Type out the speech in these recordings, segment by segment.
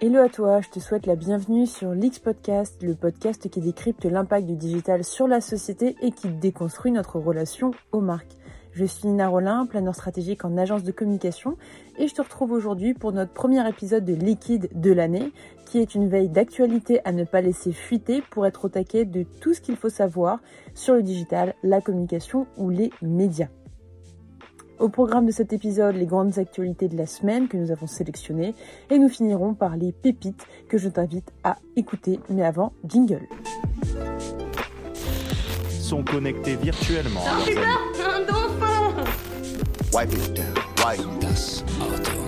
Hello à toi, je te souhaite la bienvenue sur l'X Podcast, le podcast qui décrypte l'impact du digital sur la société et qui déconstruit notre relation aux marques. Je suis Nina Rollin, planeur stratégique en agence de communication et je te retrouve aujourd'hui pour notre premier épisode de Liquide de l'année qui est une veille d'actualité à ne pas laisser fuiter pour être au taquet de tout ce qu'il faut savoir sur le digital, la communication ou les médias. Au programme de cet épisode, les grandes actualités de la semaine que nous avons sélectionnées et nous finirons par les pépites que je t'invite à écouter. Mais avant, jingle. Sont connectés virtuellement. un dauphin Wipe it down. Wipe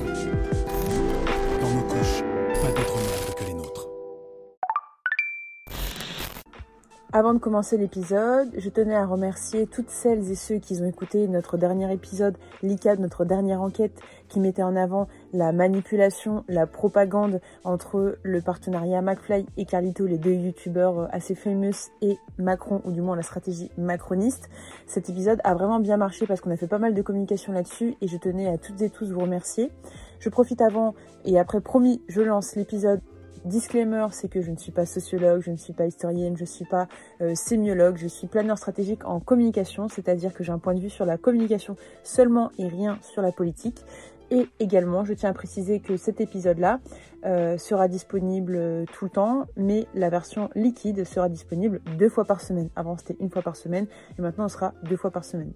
Avant de commencer l'épisode, je tenais à remercier toutes celles et ceux qui ont écouté notre dernier épisode, l'ICAD, notre dernière enquête qui mettait en avant la manipulation, la propagande entre le partenariat McFly et Carlito, les deux youtubeurs assez fameux, et Macron, ou du moins la stratégie macroniste. Cet épisode a vraiment bien marché parce qu'on a fait pas mal de communication là-dessus et je tenais à toutes et tous vous remercier. Je profite avant et après promis, je lance l'épisode Disclaimer, c'est que je ne suis pas sociologue, je ne suis pas historienne, je ne suis pas euh, sémiologue, je suis planeur stratégique en communication, c'est-à-dire que j'ai un point de vue sur la communication seulement et rien sur la politique. Et également, je tiens à préciser que cet épisode-là euh, sera disponible euh, tout le temps, mais la version liquide sera disponible deux fois par semaine. Avant, c'était une fois par semaine, et maintenant, ce sera deux fois par semaine.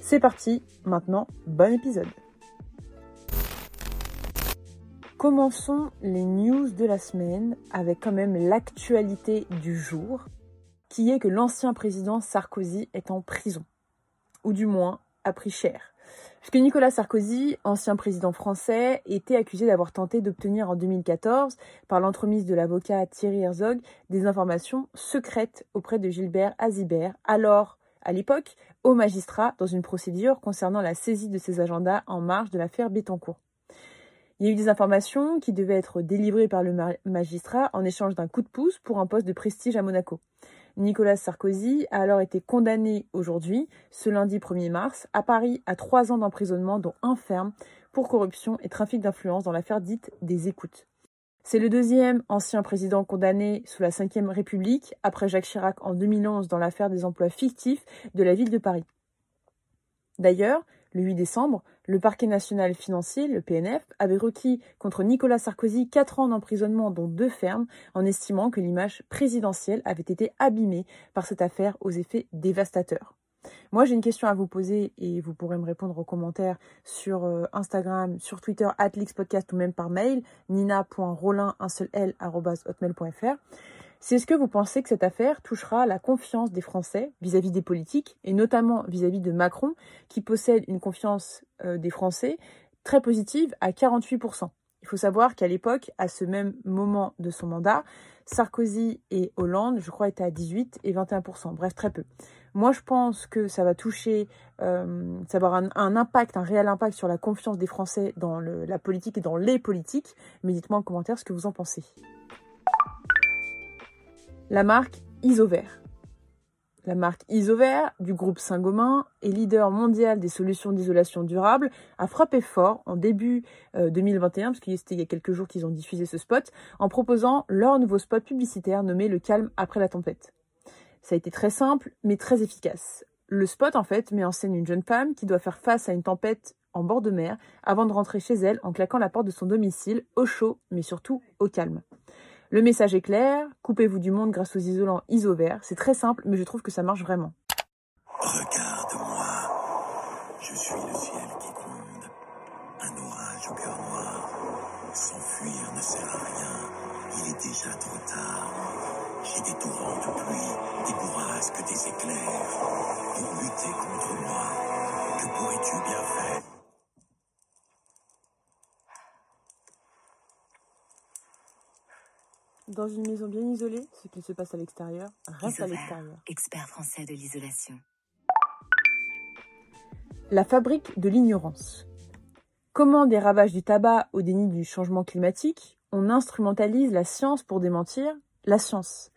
C'est parti, maintenant, bon épisode. Commençons les news de la semaine avec quand même l'actualité du jour, qui est que l'ancien président Sarkozy est en prison, ou du moins a pris cher. Puisque Nicolas Sarkozy, ancien président français, était accusé d'avoir tenté d'obtenir en 2014, par l'entremise de l'avocat Thierry Herzog, des informations secrètes auprès de Gilbert Azibert, alors, à l'époque, au magistrat dans une procédure concernant la saisie de ses agendas en marge de l'affaire Bettencourt. Il y a eu des informations qui devaient être délivrées par le ma- magistrat en échange d'un coup de pouce pour un poste de prestige à Monaco. Nicolas Sarkozy a alors été condamné aujourd'hui, ce lundi 1er mars, à Paris à trois ans d'emprisonnement, dont un ferme, pour corruption et trafic d'influence dans l'affaire dite des écoutes. C'est le deuxième ancien président condamné sous la Ve République, après Jacques Chirac en 2011 dans l'affaire des emplois fictifs de la ville de Paris. D'ailleurs, le 8 décembre, le parquet national financier, le PNF, avait requis contre Nicolas Sarkozy 4 ans d'emprisonnement dont deux fermes en estimant que l'image présidentielle avait été abîmée par cette affaire aux effets dévastateurs. Moi, j'ai une question à vous poser et vous pourrez me répondre aux commentaires sur euh, Instagram, sur Twitter, Podcast ou même par mail, nina.rolin, un seul. C'est est-ce que vous pensez que cette affaire touchera la confiance des Français vis-à-vis des politiques, et notamment vis-à-vis de Macron, qui possède une confiance euh, des Français très positive à 48%. Il faut savoir qu'à l'époque, à ce même moment de son mandat, Sarkozy et Hollande, je crois, étaient à 18 et 21%. Bref, très peu. Moi, je pense que ça va toucher, euh, ça va avoir un, impact, un réel impact sur la confiance des Français dans la politique et dans les politiques. Mais dites-moi en commentaire ce que vous en pensez. La marque Isover. La marque Isover du groupe Saint-Gobain est leader mondial des solutions d'isolation durable, a frappé fort en début euh, 2021, parce que c'était il y a quelques jours qu'ils ont diffusé ce spot, en proposant leur nouveau spot publicitaire nommé Le calme après la tempête. Ça a été très simple, mais très efficace. Le spot, en fait, met en scène une jeune femme qui doit faire face à une tempête en bord de mer avant de rentrer chez elle en claquant la porte de son domicile, au chaud, mais surtout au calme. Le message est clair, coupez-vous du monde grâce aux isolants Isover. C'est très simple, mais je trouve que ça marche vraiment. Regarde-moi. Je suis le ciel qui gronde. Un orage au cœur noir. S'enfuir ne sert à rien. Il est déjà trop tard. J'ai des torrents de pluie, des bourrasques, des éclairs. Pour lutter contre moi, que pourrais-tu bien faire? Dans une maison bien isolée, ce qu'il se passe à l'extérieur reste à l'extérieur. expert français de l'isolation. La fabrique de l'ignorance. Comment des ravages du tabac au déni du changement climatique, on instrumentalise la science pour démentir la science.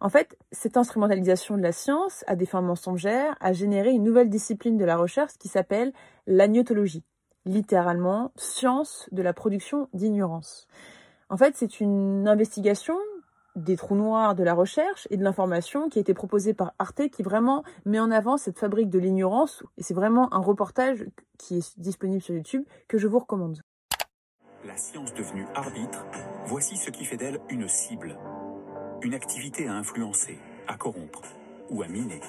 En fait, cette instrumentalisation de la science à des fins mensongères a généré une nouvelle discipline de la recherche qui s'appelle l'agnotologie, littéralement science de la production d'ignorance. En fait, c'est une investigation des trous noirs de la recherche et de l'information qui a été proposée par Arte qui vraiment met en avant cette fabrique de l'ignorance et c'est vraiment un reportage qui est disponible sur YouTube que je vous recommande. La science devenue arbitre, voici ce qui fait d'elle une cible. Une activité à influencer, à corrompre ou à miner.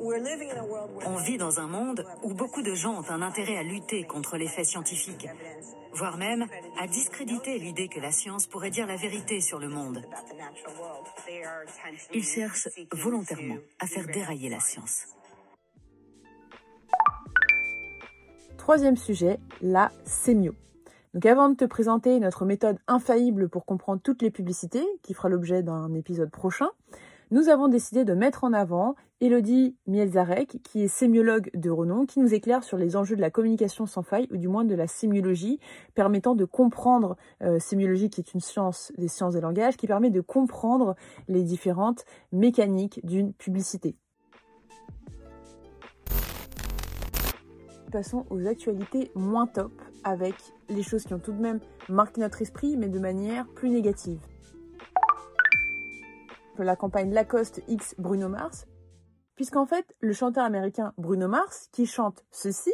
On vit dans un monde où beaucoup de gens ont un intérêt à lutter contre les faits scientifiques, voire même à discréditer l'idée que la science pourrait dire la vérité sur le monde. Ils cherchent volontairement à faire dérailler la science. Troisième sujet, la sémio. Donc avant de te présenter notre méthode infaillible pour comprendre toutes les publicités, qui fera l'objet d'un épisode prochain, nous avons décidé de mettre en avant Elodie Mielzarek, qui est sémiologue de renom, qui nous éclaire sur les enjeux de la communication sans faille, ou du moins de la sémiologie, permettant de comprendre, euh, sémiologie qui est une science des sciences des langages, qui permet de comprendre les différentes mécaniques d'une publicité. Passons aux actualités moins top, avec les choses qui ont tout de même marqué notre esprit, mais de manière plus négative la campagne Lacoste X Bruno Mars, puisqu'en fait, le chanteur américain Bruno Mars, qui chante ceci,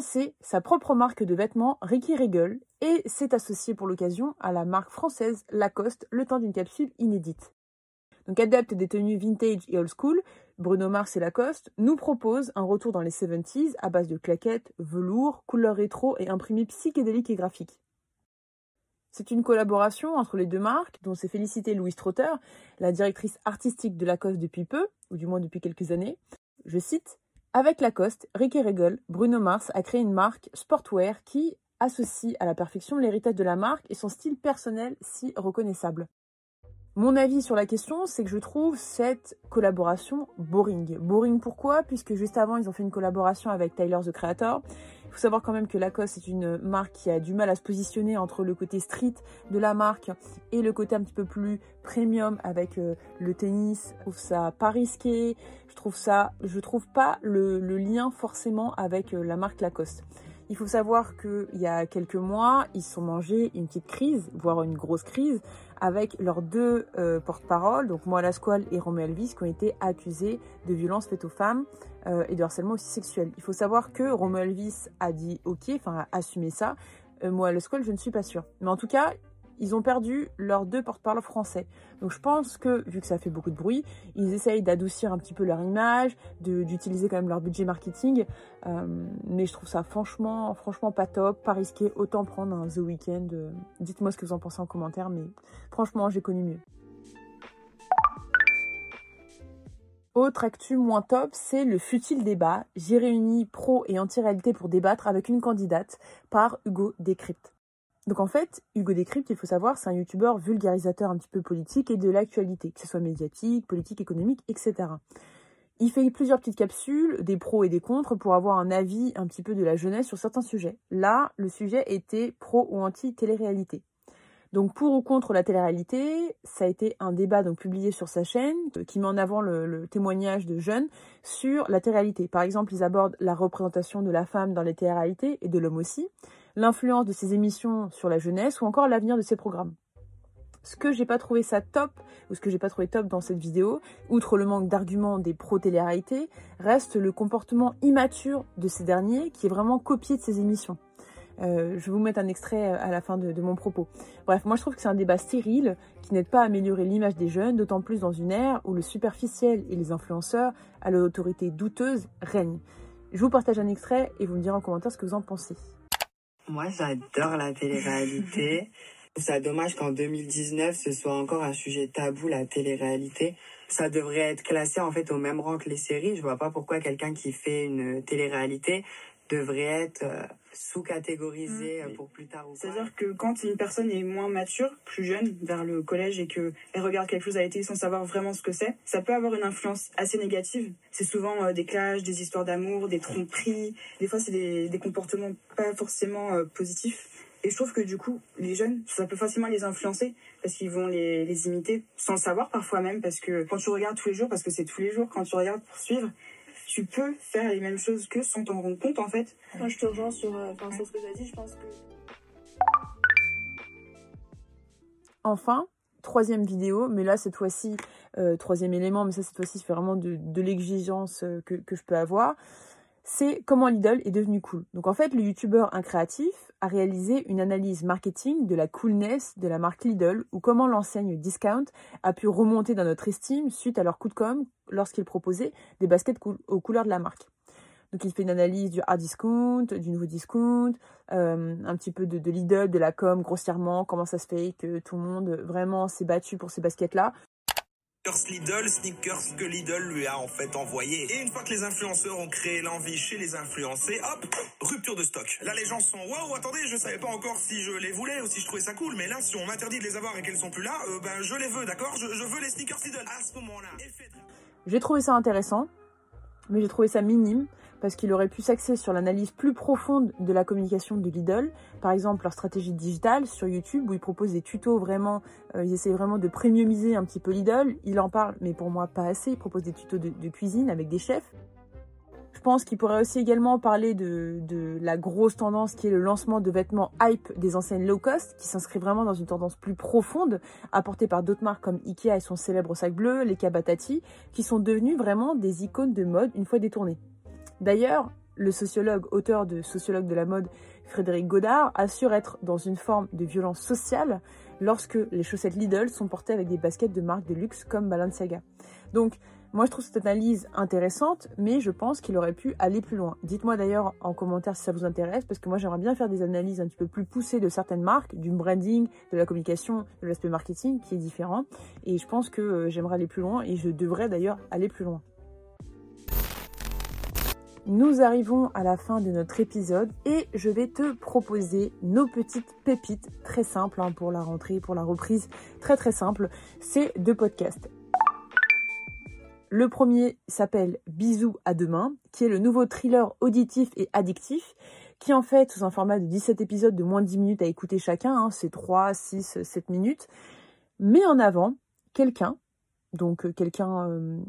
sa propre marque de vêtements Ricky Regal et s'est associé pour l'occasion à la marque française Lacoste le temps d'une capsule inédite. Donc adepte des tenues vintage et old school, Bruno Mars et Lacoste nous proposent un retour dans les 70s à base de claquettes, velours, couleurs rétro et imprimés psychédéliques et graphiques. C'est une collaboration entre les deux marques dont s'est félicité Louise Trotter, la directrice artistique de Lacoste depuis peu, ou du moins depuis quelques années. Je cite avec Lacoste, Ricky Regal, Bruno Mars a créé une marque sportwear qui associe à la perfection l'héritage de la marque et son style personnel si reconnaissable. Mon avis sur la question, c'est que je trouve cette collaboration boring. Boring pourquoi? Puisque juste avant, ils ont fait une collaboration avec Tyler the Creator. Il faut savoir quand même que Lacoste est une marque qui a du mal à se positionner entre le côté street de la marque et le côté un petit peu plus premium avec euh, le tennis. Je trouve ça pas risqué. Je trouve ça, je trouve pas le, lien forcément avec euh, la marque Lacoste. Il faut savoir qu'il y a quelques mois, ils se sont une petite crise, voire une grosse crise, avec leurs deux euh, porte-paroles, donc Moi Lasquale et Romeo Elvis, qui ont été accusés de violences faites aux femmes euh, et de harcèlement aussi sexuel. Il faut savoir que Romeo Elvis a dit OK, enfin a assumé ça. Euh, Lasquale, je ne suis pas sûre. Mais en tout cas, ils ont perdu leurs deux porte-parole français. Donc je pense que, vu que ça fait beaucoup de bruit, ils essayent d'adoucir un petit peu leur image, d'utiliser quand même leur budget marketing. Euh, mais je trouve ça franchement, pas top, pas risqué. Autant prendre un The Weeknd. Euh, dites-moi ce que vous en pensez en commentaire, mais franchement, j'ai connu mieux. Autre actu moins top, c'est le futile débat. J'ai réuni pro et anti-réalité pour débattre avec une candidate par Hugo Décrypte. Donc en fait, Hugo Décrypte, il faut savoir, c'est un youtubeur vulgarisateur un petit peu politique et de l'actualité, que ce soit médiatique, politique, économique, etc. Il fait plusieurs petites capsules, des pros et des contre, pour avoir un avis un petit peu de la jeunesse sur certains sujets. Là, le sujet était pro ou anti-télé-réalité. Donc pour ou contre la télé-réalité, ça a été un débat donc publié sur sa chaîne euh, qui met en avant le, le témoignage de jeunes sur la télé-réalité. Par exemple, ils abordent la représentation de la femme dans les télé-réalités et de l'homme aussi l'influence de ces émissions sur la jeunesse ou encore l'avenir de ces programmes. Ce que j'ai pas trouvé ça top, ou ce que j'ai pas trouvé top dans cette vidéo, outre le manque d'arguments des pro-télé-réalité, reste le comportement immature de ces derniers qui est vraiment copié de ces émissions. Euh, je vais vous mettre un extrait euh, à la fin de, de, mon propos. Bref, moi je trouve que c'est un débat stérile qui n'aide pas à améliorer l'image des jeunes, d'autant plus dans une ère où le superficiel et les influenceurs à l'autorité douteuse règnent. Je vous partage un extrait et vous me direz en commentaire ce que vous en pensez. Moi, j'adore la télé-réalité. C'est dommage qu'en 2019, ce soit encore un sujet tabou, la télé-réalité. Ça devrait être classé en fait au même rang que les séries. Je vois pas pourquoi quelqu'un qui fait une télé-réalité devrait être euh, sous-catégorisé euh, pour plus tard ou. C'est-à-dire que quand une personne est moins mature, plus jeune, vers le collège et qu'elle regarde quelque chose à la télé sans savoir vraiment ce que c'est, ça peut avoir une influence assez négative. C'est souvent euh, des clashs, des histoires d'amour, des tromperies. Des fois, c'est des, des comportements pas forcément euh, positifs. Et je trouve que du coup, les jeunes, ça peut facilement les influencer parce qu'ils vont les, les imiter sans le savoir parfois même parce que quand tu regardes tous les jours, parce que c'est tous les jours, quand tu regardes pour suivre, tu peux faire les mêmes choses que sans t'en rendre compte en fait. Moi je te rejoins sur, euh, enfin, sur ce que tu as dit, je pense que... Enfin, troisième vidéo, mais là cette fois-ci, euh, troisième élément, mais ça cette fois-ci c'est vraiment de, de l'exigence euh, que, que je peux avoir, c'est comment Lidl est devenu cool. Donc en fait, le youtubeur incréatif a réalisé une analyse marketing de la coolness de la marque Lidl ou comment l'enseigne Discount a pu remonter dans notre estime suite à leur coup de com lorsqu'il proposait des baskets aux couleurs de la marque. Donc il fait une analyse du hard discount, du nouveau discount, euh, un petit peu de, de Lidl, de la com grossièrement, comment ça se fait que tout le monde vraiment s'est battu pour ces baskets-là. Lidl, sneakers que Lidl lui a en fait envoyé. Et une fois que les influenceurs ont créé l'envie chez les influencés, hop, rupture de stock. Là, les gens sont waouh, attendez, je savais pas encore si je les voulais ou si je trouvais ça cool, mais là, si on m'interdit de les avoir et qu'elles sont plus là, euh, ben je les veux, d'accord? Je, veux les sneakers Lidl à ce moment-là. J'ai trouvé ça intéressant, mais j'ai trouvé ça minime parce qu'il aurait pu s'axer sur l'analyse plus profonde de la communication de Lidl, par exemple leur stratégie digitale sur YouTube où ils proposent des tutos vraiment, euh, ils essaient vraiment de premiumiser un petit peu Lidl, il en parle mais pour moi pas assez, ils proposent des tutos de, cuisine avec des chefs. Je pense qu'il pourrait aussi également parler de, de, la grosse tendance qui est le lancement de vêtements hype des enseignes low cost, qui s'inscrit vraiment dans une tendance plus profonde, apportée par d'autres marques comme Ikea et son célèbre sac bleu, les Kabatati, qui sont devenus vraiment des icônes de mode une fois détournées. D'ailleurs, le sociologue, auteur de Sociologue de la mode, Frédéric Godard, assure être dans une forme de violence sociale lorsque les chaussettes Lidl sont portées avec des baskets de marques de luxe comme Balenciaga. Donc, moi, je trouve cette analyse intéressante, mais je pense qu'il aurait pu aller plus loin. Dites-moi d'ailleurs en commentaire si ça vous intéresse, parce que moi, j'aimerais bien faire des analyses un petit peu plus poussées de certaines marques, du branding, de la communication, de l'aspect marketing qui est différent. Et je pense que euh, j'aimerais aller plus loin, et je devrais d'ailleurs aller plus loin. Nous arrivons à la fin de notre épisode et je vais te proposer nos petites pépites très simples hein, pour la rentrée, pour la reprise, très très simple. C'est deux podcasts. Le premier s'appelle Bisous à demain, qui est le nouveau thriller auditif et addictif, qui en fait, sous un format de 17 épisodes de moins de 10 minutes à écouter chacun, hein, c'est 3, 6, 7 minutes, met en avant quelqu'un, donc quelqu'un euh,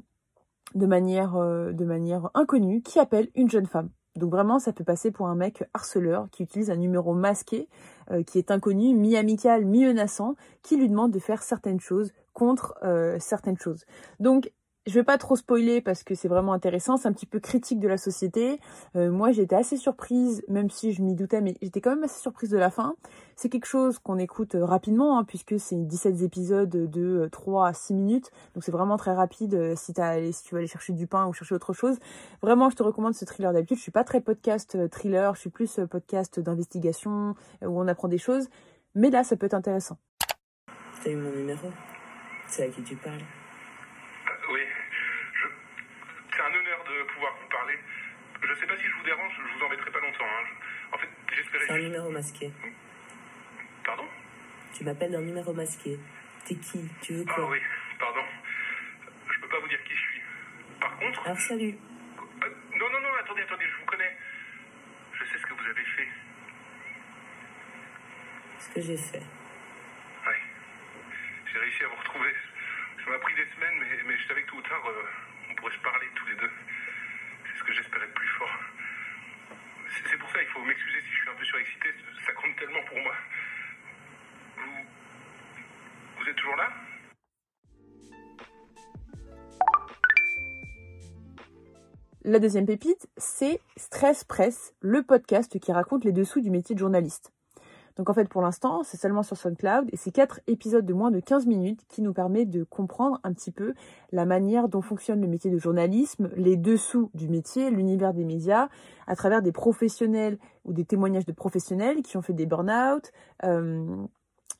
de manière, euh, de manière inconnue, qui appelle une jeune femme. Donc vraiment, ça peut passer pour un mec harceleur qui utilise un numéro masqué, euh, qui est inconnu, mi-amical, mi-menaçant, qui lui demande de faire certaines choses contre euh, certaines choses. Donc je vais pas trop spoiler parce que c'est vraiment intéressant, c'est un petit peu critique de la société. Euh, moi, j'étais assez surprise, même si je m'y doutais, mais j'étais quand même assez surprise de la fin. C'est quelque chose qu'on écoute euh, rapidement, hein, puisque c'est 17 épisodes de 3 euh, à 6 minutes, donc c'est vraiment très rapide si, tu veux aller chercher du pain ou chercher autre chose. Vraiment, je te recommande ce thriller d'habitude. Je suis pas très podcast thriller, je suis plus podcast d'investigation, où on apprend des choses, mais là, ça peut être intéressant. T'as eu mon numéro C'est à qui tu parles oui, je... c'est un honneur de pouvoir vous parler. Je sais pas si je vous dérange, je vous embêterai pas longtemps. Hein. En fait, j'espérais. C'est un numéro masqué. Pardon? Tu m'appelles d'un numéro masqué. T'es qui? Tu veux quoi? Ah oui, pardon. Je peux pas vous dire qui je suis. Par contre. Alors salut. Euh, non, non, non, attendez, attendez, je vous connais. Je sais ce que vous avez fait. Ce que j'ai fait. Oui. J'ai réussi à vous retrouver. Ça m'a pris des semaines, mais, mais je savais que tôt ou tard, euh, on pourrait se parler tous les deux. C'est ce que j'espérais le plus fort. C'est pour ça, il faut m'excuser si je suis un peu surexcité. Ça compte tellement pour moi. Vous. Vous êtes toujours là? La deuxième pépite, c'est Stress Press, le podcast qui raconte les dessous du métier de journaliste. Donc en fait, pour l'instant, c'est seulement sur SoundCloud et c'est quatre épisodes de moins de 15 minutes qui nous permet de comprendre un petit peu la manière dont fonctionne le métier de journalisme, les dessous du métier, l'univers des médias, à travers des professionnels ou des témoignages de professionnels qui ont fait des burn-out, euh,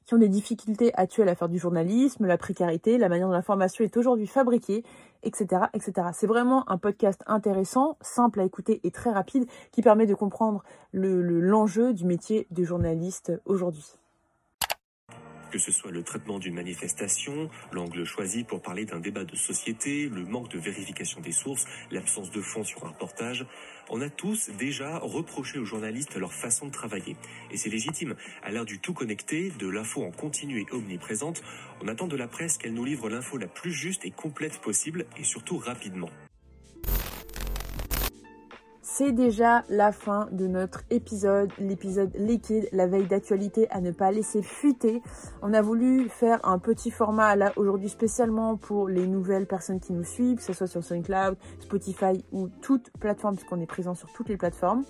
qui ont des difficultés actuelles à faire du journalisme, la précarité, la manière dont l'information est aujourd'hui fabriquée etc., etc. C'est vraiment un podcast intéressant, simple à écouter et très rapide, qui permet de comprendre l'enjeu le, du métier de journaliste aujourd'hui. Que ce soit le traitement d'une manifestation, l'angle choisi pour parler d'un débat de société, le manque de vérification des sources, l'absence de fond sur un reportage, on a tous déjà reproché aux journalistes leur façon de travailler. Et c'est légitime. À l'heure du tout connecté, de l'info en continu et omniprésente, on attend de la presse qu'elle nous livre l'info la plus juste et complète possible et surtout rapidement. C'est déjà la fin de notre épisode, l'épisode liquide, la veille d'actualité à ne pas laisser fuiter. On a voulu faire un petit format là aujourd'hui spécialement pour les nouvelles personnes qui nous suivent, que ce soit sur SoundCloud, Spotify ou toute plateforme, puisqu'on est présent sur toutes les plateformes.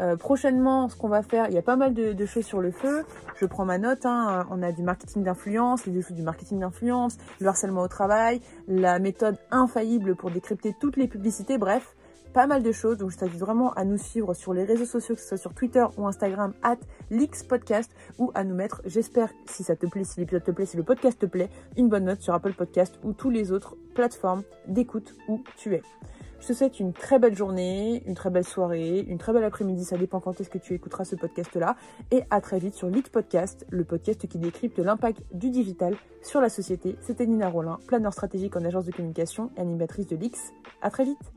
Euh, prochainement, ce qu'on va faire, il y a pas mal de, choses sur le feu. Je prends ma note. Hein. On a du marketing d'influence, les du marketing d'influence, le harcèlement au travail, la méthode infaillible pour décrypter toutes les publicités. Bref, pas mal de choses. Donc je t'invite vraiment à nous suivre sur les réseaux sociaux, que ce soit sur Twitter ou Instagram, at Podcast, ou à nous mettre, j'espère, si ça te plaît, si l'épisode te plaît, si le podcast te plaît, une bonne note sur Apple Podcast ou tous les autres plateformes d'écoute où tu es. Je te souhaite une très belle journée, une très belle soirée, une très belle après-midi, ça dépend quand est-ce que tu écouteras ce podcast-là. Et à très vite sur Lead Podcast, le podcast qui décrypte l'impact du digital sur la société. C'était Nina Rollin, planeur stratégique en agence de communication et animatrice de l'X. À très vite